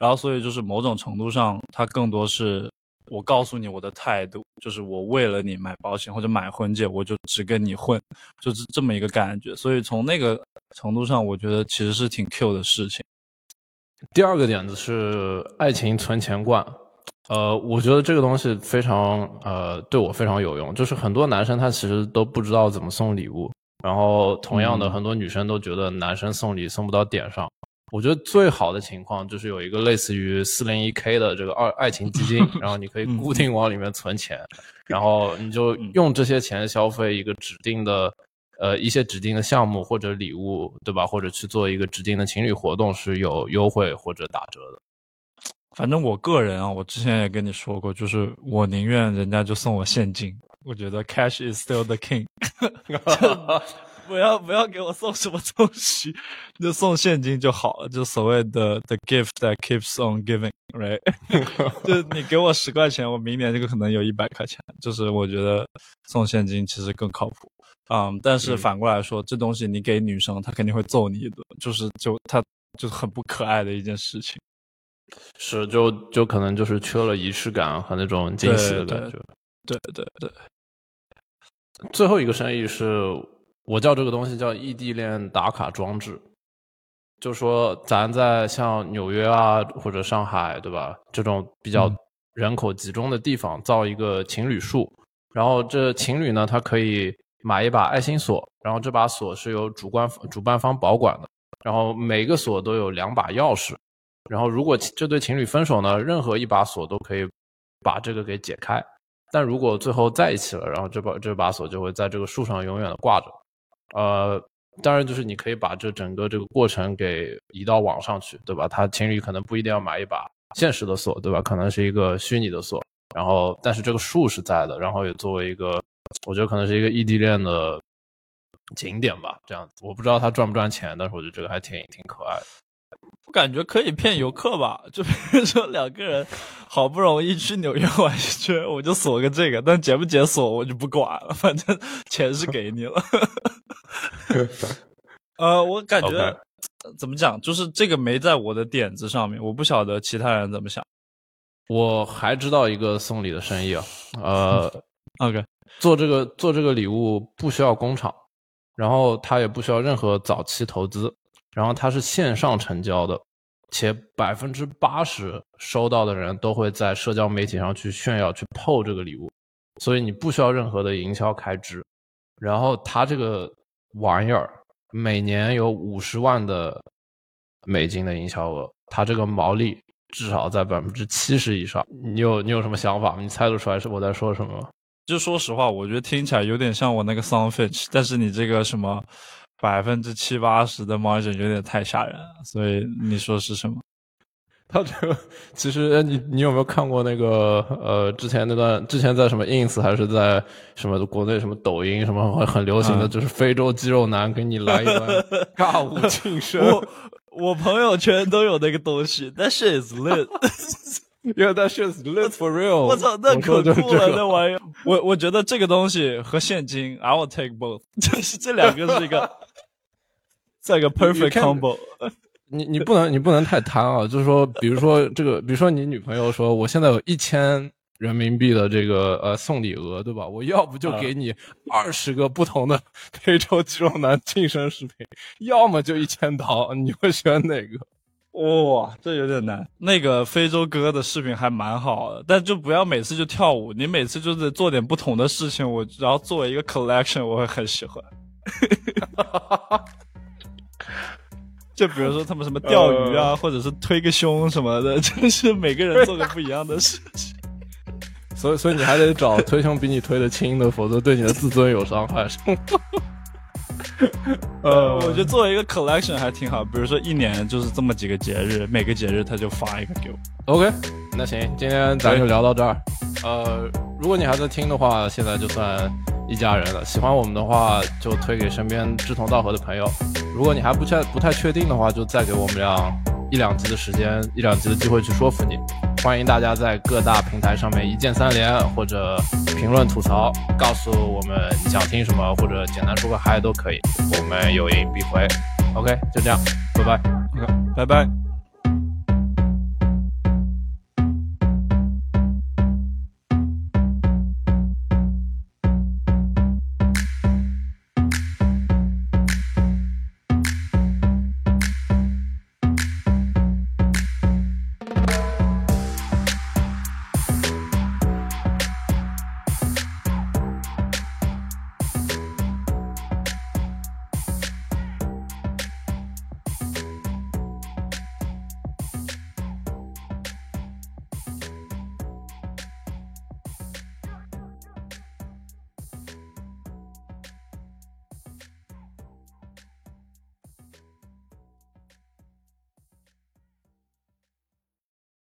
然后所以就是某种程度上，它更多是。我告诉你我的态度，就是我为了你买保险或者买婚戒，我就只跟你混，就是这么一个感觉。所以从那个程度上，我觉得其实是挺 Q 的事情。第二个点子是爱情存钱罐，呃，我觉得这个东西非常呃对我非常有用。就是很多男生他其实都不知道怎么送礼物，然后同样的很多女生都觉得男生送礼送不到点上。我觉得最好的情况就是有一个类似于四零一 K 的这个二爱情基金，然后你可以固定往里面存钱，然后你就用这些钱消费一个指定的，呃，一些指定的项目或者礼物，对吧？或者去做一个指定的情侣活动是有优惠或者打折的。反正我个人啊，我之前也跟你说过，就是我宁愿人家就送我现金，我觉得 cash is still the king。不要不要给我送什么东西，就送现金就好了。就所谓的 the gift that keeps on giving，right？就你给我十块钱，我明年这个可能有一百块钱。就是我觉得送现金其实更靠谱。嗯，但是反过来说，这东西你给女生，她肯定会揍你一顿。就是就她就是很不可爱的一件事情。是，就就可能就是缺了仪式感和那种惊喜的感觉。对对对。最后一个生意是。我叫这个东西叫异地恋打卡装置，就说咱在像纽约啊或者上海，对吧？这种比较人口集中的地方造一个情侣树，然后这情侣呢，他可以买一把爱心锁，然后这把锁是由主观主办方保管的，然后每个锁都有两把钥匙，然后如果这对情侣分手呢，任何一把锁都可以把这个给解开，但如果最后在一起了，然后这把这把锁就会在这个树上永远的挂着。呃，当然，就是你可以把这整个这个过程给移到网上去，对吧？他情侣可能不一定要买一把现实的锁，对吧？可能是一个虚拟的锁，然后但是这个树是在的，然后也作为一个，我觉得可能是一个异地恋的景点吧。这样子，我不知道他赚不赚钱，但是我觉得这个还挺挺可爱的。我感觉可以骗游客吧，就比如说两个人好不容易去纽约玩一圈，我就锁个这个，但解不解锁我就不管了，反正钱是给你了。呃，我感觉怎么讲，就是这个没在我的点子上面，我不晓得其他人怎么想。我还知道一个送礼的生意啊，呃，OK，做这个做这个礼物不需要工厂，然后它也不需要任何早期投资。然后它是线上成交的，且百分之八十收到的人都会在社交媒体上去炫耀、去 PO 这个礼物，所以你不需要任何的营销开支。然后它这个玩意儿每年有五十万的美金的营销额，它这个毛利至少在百分之七十以上。你有你有什么想法吗？你猜得出来是我在说什么吗？就说实话，我觉得听起来有点像我那个 Song Fish，但是你这个什么百分之七八十的 margin 有点太吓人了，所以你说是什么？他这个其实，你你有没有看过那个呃，之前那段之前在什么 ins 还是在什么国内什么抖音什么很很流行的，就是非洲肌肉男给你来一段 尬舞庆生。我我朋友圈都有那个东西，That shit is lit。Yeah, that shit is lit for real。我操，那可酷了，那玩意儿。我我觉得这个东西和现金，I will take both。就是这两个是一个，这个 perfect combo。你你不能你不能太贪啊！就是说，比如说这个，比如说你女朋友说，我现在有一千人民币的这个呃送礼额，对吧？我要不就给你二十个不同的 非洲肌肉男晋升视频，要么就一千刀，你会选哪个？哇，这有点难。那个非洲哥的视频还蛮好的，但就不要每次就跳舞，你每次就得做点不同的事情，我然后作为一个 collection，我会很喜欢。就比如说他们什么钓鱼啊，或者是推个胸什么的，就是每个人做个不一样的事情。所以，所以你还得找推胸比你推的轻的，否则对你的自尊有伤害。呃，我觉得作为一个 collection 还挺好。比如说一年就是这么几个节日，每个节日他就发一个给我。OK，那行，今天咱就聊到这儿。呃，如果你还在听的话，现在就算。一家人了，喜欢我们的话就推给身边志同道合的朋友。如果你还不确不太确定的话，就再给我们俩一两集的时间，一两集的机会去说服你。欢迎大家在各大平台上面一键三连或者评论吐槽，告诉我们你想听什么，或者简单说个嗨都可以，我们有应必回。OK，就这样，拜拜。拜拜。